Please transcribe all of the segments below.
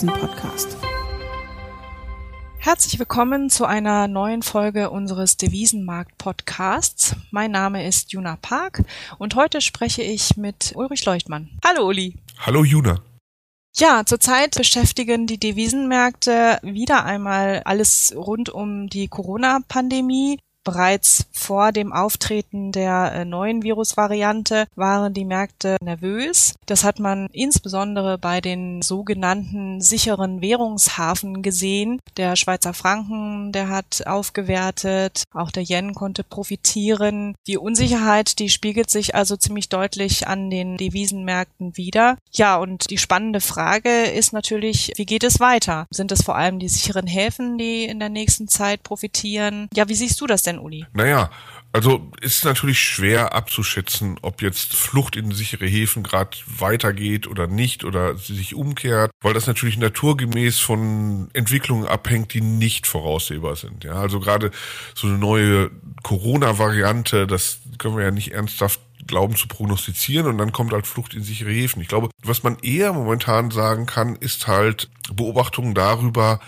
Devisen-Podcast. Herzlich willkommen zu einer neuen Folge unseres Devisenmarkt-Podcasts. Mein Name ist Juna Park und heute spreche ich mit Ulrich Leuchtmann. Hallo Uli. Hallo Juna. Ja, zurzeit beschäftigen die Devisenmärkte wieder einmal alles rund um die Corona-Pandemie. Bereits vor dem Auftreten der äh, neuen Virusvariante waren die Märkte nervös. Das hat man insbesondere bei den sogenannten sicheren Währungshafen gesehen. Der Schweizer Franken, der hat aufgewertet, auch der Yen konnte profitieren. Die Unsicherheit, die spiegelt sich also ziemlich deutlich an den Devisenmärkten wieder. Ja, und die spannende Frage ist natürlich, wie geht es weiter? Sind es vor allem die sicheren Häfen, die in der nächsten Zeit profitieren? Ja, wie siehst du das denn, Uli? Naja, also ist natürlich schwer abzuschätzen, ob jetzt Flucht in sichere Häfen gerade weitergeht oder nicht oder sich umkehrt, weil das natürlich naturgemäß von Entwicklungen abhängt, die nicht voraussehbar sind. Ja, also gerade so eine neue Corona-Variante, das können wir ja nicht ernsthaft glauben zu prognostizieren und dann kommt halt Flucht in sichere Häfen. Ich glaube, was man eher momentan sagen kann, ist halt Beobachtungen darüber,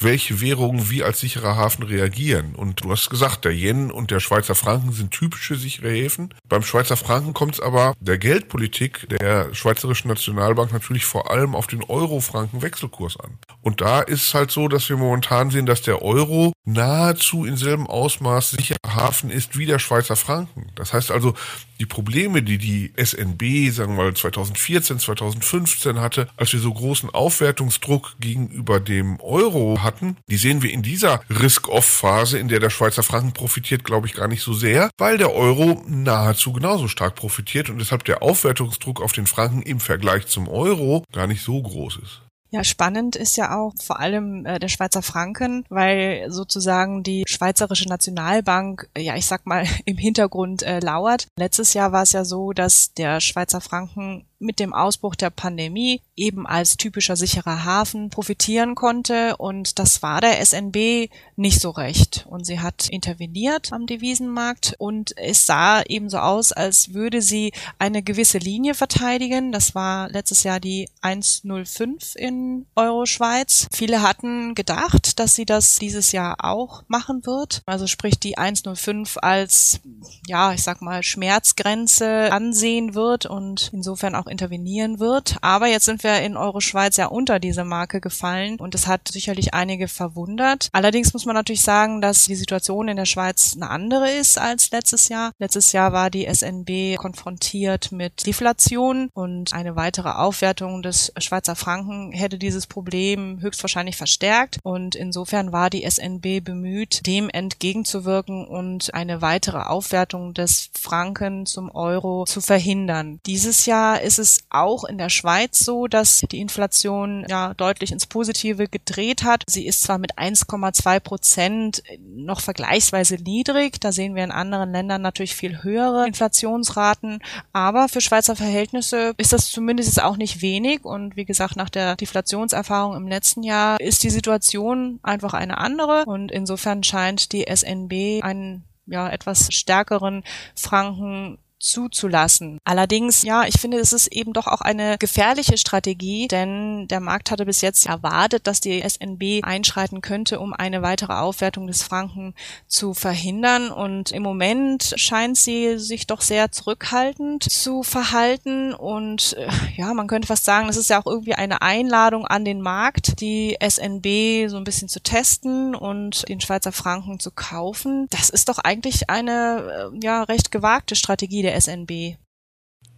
welche Währungen wie als sicherer Hafen reagieren. Und du hast gesagt, der Yen und der Schweizer Franken sind typische sichere Häfen. Beim Schweizer Franken kommt es aber der Geldpolitik der Schweizerischen Nationalbank natürlich vor allem auf den Euro-Franken-Wechselkurs an. Und da ist es halt so, dass wir momentan sehen, dass der Euro nahezu in selben Ausmaß sicherer Hafen ist wie der Schweizer Franken. Das heißt also, die Probleme, die die SNB, sagen wir mal 2014, 2015 hatte, als wir so großen Aufwertungsdruck gegenüber dem Euro hatten, die sehen wir in dieser Risk-Off-Phase, in der der Schweizer Franken profitiert, glaube ich, gar nicht so sehr, weil der Euro nahezu genauso stark profitiert und deshalb der Aufwertungsdruck auf den Franken im Vergleich zum Euro gar nicht so groß ist. Ja, spannend ist ja auch vor allem äh, der Schweizer Franken, weil sozusagen die Schweizerische Nationalbank, ja, ich sag mal, im Hintergrund äh, lauert. Letztes Jahr war es ja so, dass der Schweizer Franken mit dem Ausbruch der Pandemie eben als typischer sicherer Hafen profitieren konnte und das war der SNB nicht so recht und sie hat interveniert am Devisenmarkt und es sah eben so aus, als würde sie eine gewisse Linie verteidigen. Das war letztes Jahr die 105 in Euro Schweiz. Viele hatten gedacht, dass sie das dieses Jahr auch machen wird. Also sprich die 105 als ja, ich sag mal Schmerzgrenze ansehen wird und insofern auch intervenieren wird. Aber jetzt sind wir in Euro-Schweiz ja unter diese Marke gefallen und es hat sicherlich einige verwundert. Allerdings muss man natürlich sagen, dass die Situation in der Schweiz eine andere ist als letztes Jahr. Letztes Jahr war die SNB konfrontiert mit Deflation und eine weitere Aufwertung des Schweizer Franken hätte dieses Problem höchstwahrscheinlich verstärkt und insofern war die SNB bemüht, dem entgegenzuwirken und eine weitere Aufwertung des Franken zum Euro zu verhindern. Dieses Jahr ist es auch in der Schweiz so, dass die Inflation ja deutlich ins Positive gedreht hat. Sie ist zwar mit 1,2 Prozent noch vergleichsweise niedrig, da sehen wir in anderen Ländern natürlich viel höhere Inflationsraten, aber für Schweizer Verhältnisse ist das zumindest auch nicht wenig. Und wie gesagt, nach der Deflationserfahrung im letzten Jahr ist die Situation einfach eine andere. Und insofern scheint die SNB einen ja, etwas stärkeren Franken zuzulassen. Allerdings, ja, ich finde, es ist eben doch auch eine gefährliche Strategie, denn der Markt hatte bis jetzt erwartet, dass die SNB einschreiten könnte, um eine weitere Aufwertung des Franken zu verhindern. Und im Moment scheint sie sich doch sehr zurückhaltend zu verhalten. Und äh, ja, man könnte fast sagen, das ist ja auch irgendwie eine Einladung an den Markt, die SNB so ein bisschen zu testen und den Schweizer Franken zu kaufen. Das ist doch eigentlich eine äh, ja recht gewagte Strategie der SNB.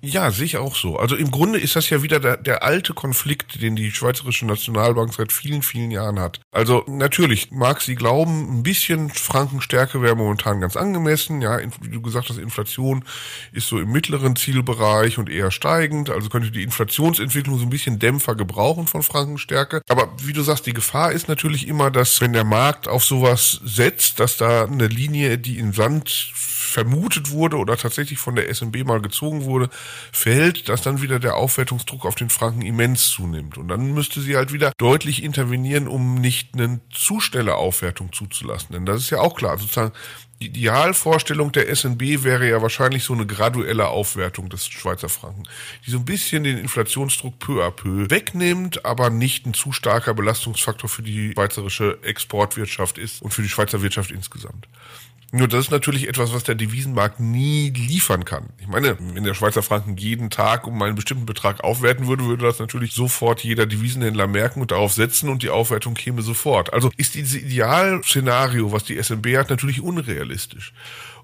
Ja, sehe ich auch so. Also im Grunde ist das ja wieder der, der, alte Konflikt, den die Schweizerische Nationalbank seit vielen, vielen Jahren hat. Also natürlich mag sie glauben, ein bisschen Frankenstärke wäre momentan ganz angemessen. Ja, wie du gesagt hast, Inflation ist so im mittleren Zielbereich und eher steigend. Also könnte die Inflationsentwicklung so ein bisschen Dämpfer gebrauchen von Frankenstärke. Aber wie du sagst, die Gefahr ist natürlich immer, dass wenn der Markt auf sowas setzt, dass da eine Linie, die in Sand vermutet wurde oder tatsächlich von der SNB mal gezogen wurde, fällt, dass dann wieder der Aufwertungsdruck auf den Franken immens zunimmt. Und dann müsste sie halt wieder deutlich intervenieren, um nicht eine zu schnelle Aufwertung zuzulassen. Denn das ist ja auch klar, sozusagen die Idealvorstellung der SNB wäre ja wahrscheinlich so eine graduelle Aufwertung des Schweizer Franken, die so ein bisschen den Inflationsdruck peu à peu wegnimmt, aber nicht ein zu starker Belastungsfaktor für die schweizerische Exportwirtschaft ist und für die Schweizer Wirtschaft insgesamt. Nur das ist natürlich etwas, was der Devisenmarkt nie liefern kann. Ich meine, wenn der Schweizer Franken jeden Tag um einen bestimmten Betrag aufwerten würde, würde das natürlich sofort jeder Devisenhändler merken und darauf setzen und die Aufwertung käme sofort. Also ist dieses Idealszenario, was die SNB hat, natürlich unrealistisch.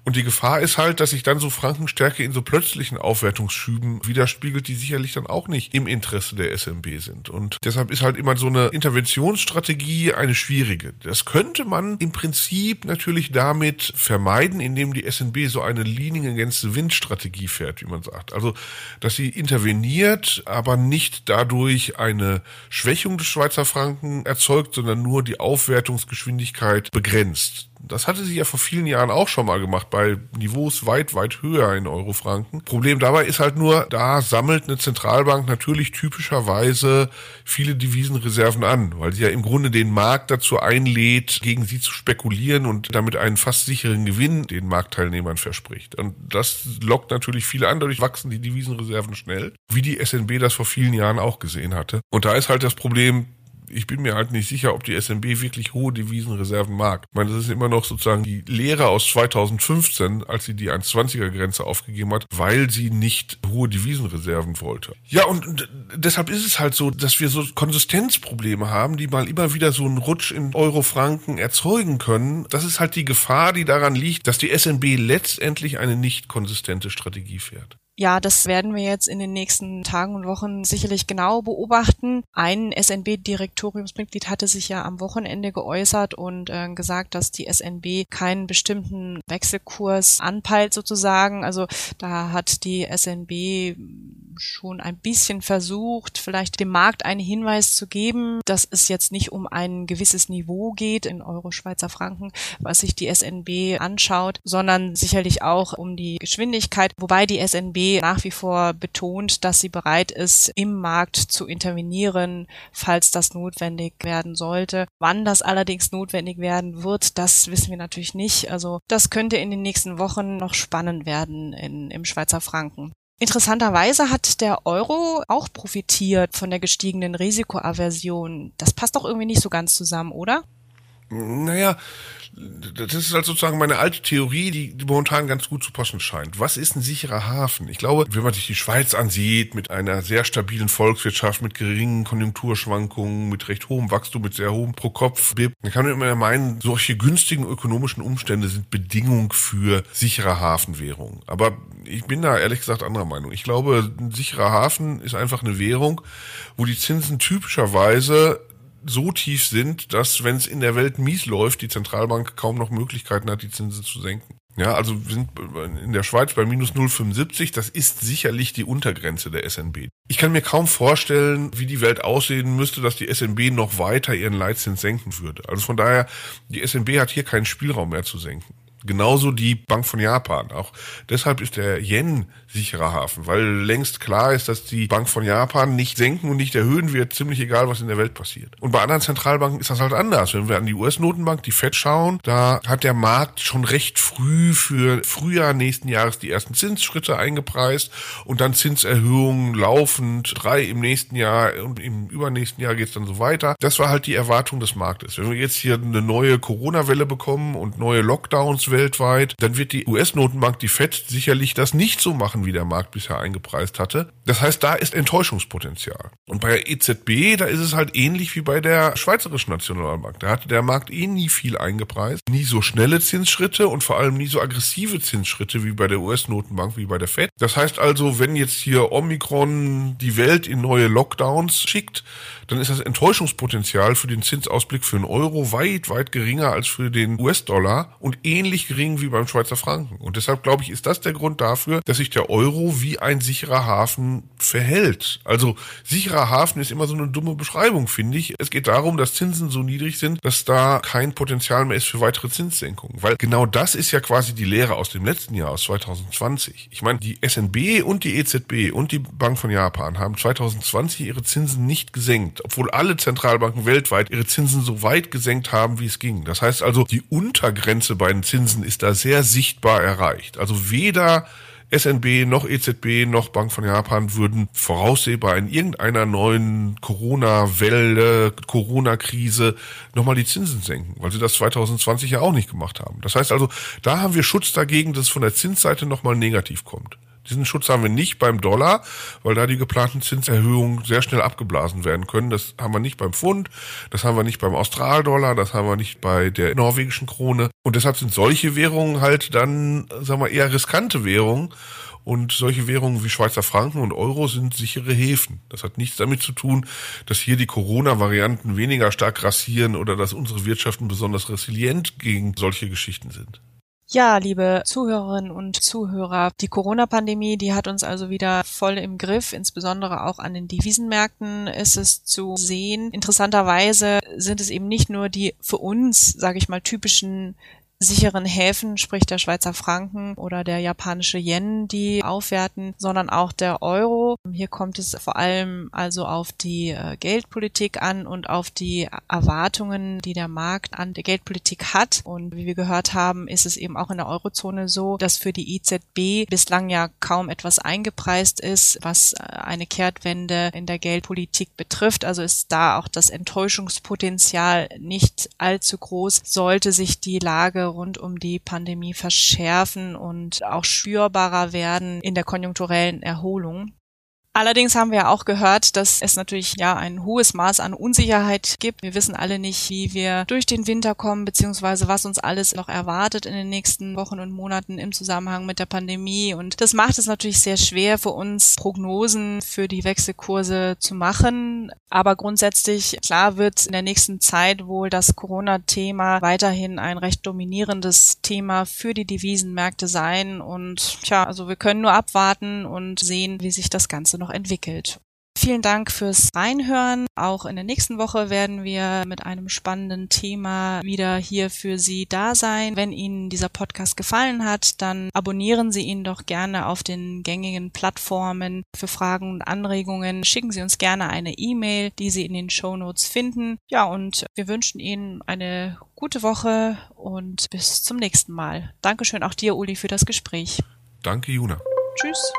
Und die Gefahr ist halt, dass sich dann so Frankenstärke in so plötzlichen Aufwertungsschüben widerspiegelt, die sicherlich dann auch nicht im Interesse der SMB sind. Und deshalb ist halt immer so eine Interventionsstrategie eine schwierige. Das könnte man im Prinzip natürlich damit vermeiden, indem die SNB so eine Leaning against the Wind Strategie fährt, wie man sagt. Also, dass sie interveniert, aber nicht dadurch eine Schwächung des Schweizer Franken erzeugt, sondern nur die Aufwertungsgeschwindigkeit begrenzt. Das hatte sie ja vor vielen Jahren auch schon mal gemacht, bei Niveaus weit, weit höher in Eurofranken. Problem dabei ist halt nur, da sammelt eine Zentralbank natürlich typischerweise viele Devisenreserven an, weil sie ja im Grunde den Markt dazu einlädt, gegen sie zu spekulieren und damit einen fast sicheren Gewinn den Marktteilnehmern verspricht. Und das lockt natürlich viele an, dadurch wachsen die Devisenreserven schnell, wie die SNB das vor vielen Jahren auch gesehen hatte. Und da ist halt das Problem, ich bin mir halt nicht sicher, ob die SMB wirklich hohe Devisenreserven mag. Ich meine, das ist immer noch sozusagen die Lehre aus 2015, als sie die 1,20er Grenze aufgegeben hat, weil sie nicht hohe Devisenreserven wollte. Ja, und deshalb ist es halt so, dass wir so Konsistenzprobleme haben, die mal immer wieder so einen Rutsch in Euro-Franken erzeugen können. Das ist halt die Gefahr, die daran liegt, dass die SNB letztendlich eine nicht konsistente Strategie fährt. Ja, das werden wir jetzt in den nächsten Tagen und Wochen sicherlich genau beobachten. Ein SNB-Direktoriumsmitglied hatte sich ja am Wochenende geäußert und äh, gesagt, dass die SNB keinen bestimmten Wechselkurs anpeilt sozusagen. Also da hat die SNB schon ein bisschen versucht, vielleicht dem Markt einen Hinweis zu geben, dass es jetzt nicht um ein gewisses Niveau geht in Euro, Schweizer Franken, was sich die SNB anschaut, sondern sicherlich auch um die Geschwindigkeit, wobei die SNB nach wie vor betont, dass sie bereit ist, im Markt zu intervenieren, falls das notwendig werden sollte. Wann das allerdings notwendig werden wird, das wissen wir natürlich nicht. Also das könnte in den nächsten Wochen noch spannend werden in, im Schweizer Franken. Interessanterweise hat der Euro auch profitiert von der gestiegenen Risikoaversion. Das passt doch irgendwie nicht so ganz zusammen, oder? Naja, das ist halt sozusagen meine alte Theorie, die, momentan ganz gut zu passen scheint. Was ist ein sicherer Hafen? Ich glaube, wenn man sich die Schweiz ansieht, mit einer sehr stabilen Volkswirtschaft, mit geringen Konjunkturschwankungen, mit recht hohem Wachstum, mit sehr hohem Pro-Kopf-BIP, dann kann man immer meinen, solche günstigen ökonomischen Umstände sind Bedingung für sichere Hafenwährung. Aber ich bin da ehrlich gesagt anderer Meinung. Ich glaube, ein sicherer Hafen ist einfach eine Währung, wo die Zinsen typischerweise so tief sind, dass wenn es in der Welt mies läuft, die Zentralbank kaum noch Möglichkeiten hat, die Zinsen zu senken. Ja, also wir sind in der Schweiz bei minus 0,75. Das ist sicherlich die Untergrenze der SNB. Ich kann mir kaum vorstellen, wie die Welt aussehen müsste, dass die SNB noch weiter ihren Leitzins senken würde. Also von daher, die SNB hat hier keinen Spielraum mehr zu senken. Genauso die Bank von Japan. Auch deshalb ist der Yen sicherer Hafen, weil längst klar ist, dass die Bank von Japan nicht senken und nicht erhöhen wird, ziemlich egal, was in der Welt passiert. Und bei anderen Zentralbanken ist das halt anders. Wenn wir an die US-Notenbank, die Fed schauen, da hat der Markt schon recht früh für Frühjahr nächsten Jahres die ersten Zinsschritte eingepreist und dann Zinserhöhungen laufend, drei im nächsten Jahr und im übernächsten Jahr geht's dann so weiter. Das war halt die Erwartung des Marktes. Wenn wir jetzt hier eine neue Corona-Welle bekommen und neue Lockdowns weltweit, dann wird die US-Notenbank, die Fed, sicherlich das nicht so machen, wie der Markt bisher eingepreist hatte. Das heißt, da ist Enttäuschungspotenzial. Und bei der EZB, da ist es halt ähnlich wie bei der Schweizerischen Nationalbank. Da hatte der Markt eh nie viel eingepreist, nie so schnelle Zinsschritte und vor allem nie so aggressive Zinsschritte wie bei der US-Notenbank, wie bei der Fed. Das heißt also, wenn jetzt hier Omikron die Welt in neue Lockdowns schickt, dann ist das Enttäuschungspotenzial für den Zinsausblick für einen Euro weit, weit geringer als für den US-Dollar und ähnlich gering wie beim Schweizer Franken. Und deshalb glaube ich, ist das der Grund dafür, dass sich der Euro wie ein sicherer Hafen verhält. Also sicherer Hafen ist immer so eine dumme Beschreibung, finde ich. Es geht darum, dass Zinsen so niedrig sind, dass da kein Potenzial mehr ist für weitere Zinssenkungen. Weil genau das ist ja quasi die Lehre aus dem letzten Jahr, aus 2020. Ich meine, die SNB und die EZB und die Bank von Japan haben 2020 ihre Zinsen nicht gesenkt, obwohl alle Zentralbanken weltweit ihre Zinsen so weit gesenkt haben, wie es ging. Das heißt also, die Untergrenze bei den Zinsen ist da sehr sichtbar erreicht. Also weder SNB noch EZB noch Bank von Japan würden voraussehbar in irgendeiner neuen Corona-Welle, Corona-Krise nochmal die Zinsen senken, weil sie das 2020 ja auch nicht gemacht haben. Das heißt also, da haben wir Schutz dagegen, dass es von der Zinsseite nochmal negativ kommt. Diesen Schutz haben wir nicht beim Dollar, weil da die geplanten Zinserhöhungen sehr schnell abgeblasen werden können. Das haben wir nicht beim Pfund, das haben wir nicht beim Australdollar, das haben wir nicht bei der norwegischen Krone. Und deshalb sind solche Währungen halt dann, sagen wir, eher riskante Währungen. Und solche Währungen wie Schweizer Franken und Euro sind sichere Häfen. Das hat nichts damit zu tun, dass hier die Corona-Varianten weniger stark grassieren oder dass unsere Wirtschaften besonders resilient gegen solche Geschichten sind. Ja, liebe Zuhörerinnen und Zuhörer, die Corona-Pandemie, die hat uns also wieder voll im Griff, insbesondere auch an den Devisenmärkten ist es zu sehen. Interessanterweise sind es eben nicht nur die für uns, sage ich mal, typischen sicheren Häfen, sprich der Schweizer Franken oder der japanische Yen, die aufwerten, sondern auch der Euro. Hier kommt es vor allem also auf die äh, Geldpolitik an und auf die Erwartungen, die der Markt an der Geldpolitik hat. Und wie wir gehört haben, ist es eben auch in der Eurozone so, dass für die EZB bislang ja kaum etwas eingepreist ist, was äh, eine Kehrtwende in der Geldpolitik betrifft. Also ist da auch das Enttäuschungspotenzial nicht allzu groß, sollte sich die Lage rund um die Pandemie verschärfen und auch spürbarer werden in der konjunkturellen Erholung. Allerdings haben wir auch gehört, dass es natürlich ja ein hohes Maß an Unsicherheit gibt. Wir wissen alle nicht, wie wir durch den Winter kommen, beziehungsweise was uns alles noch erwartet in den nächsten Wochen und Monaten im Zusammenhang mit der Pandemie. Und das macht es natürlich sehr schwer für uns, Prognosen für die Wechselkurse zu machen. Aber grundsätzlich, klar wird in der nächsten Zeit wohl das Corona-Thema weiterhin ein recht dominierendes Thema für die Devisenmärkte sein. Und tja, also wir können nur abwarten und sehen, wie sich das Ganze noch noch entwickelt. Vielen Dank fürs Reinhören. Auch in der nächsten Woche werden wir mit einem spannenden Thema wieder hier für Sie da sein. Wenn Ihnen dieser Podcast gefallen hat, dann abonnieren Sie ihn doch gerne auf den gängigen Plattformen. Für Fragen und Anregungen schicken Sie uns gerne eine E-Mail, die Sie in den Show Notes finden. Ja, und wir wünschen Ihnen eine gute Woche und bis zum nächsten Mal. Dankeschön auch dir, Uli, für das Gespräch. Danke, Juna. Tschüss.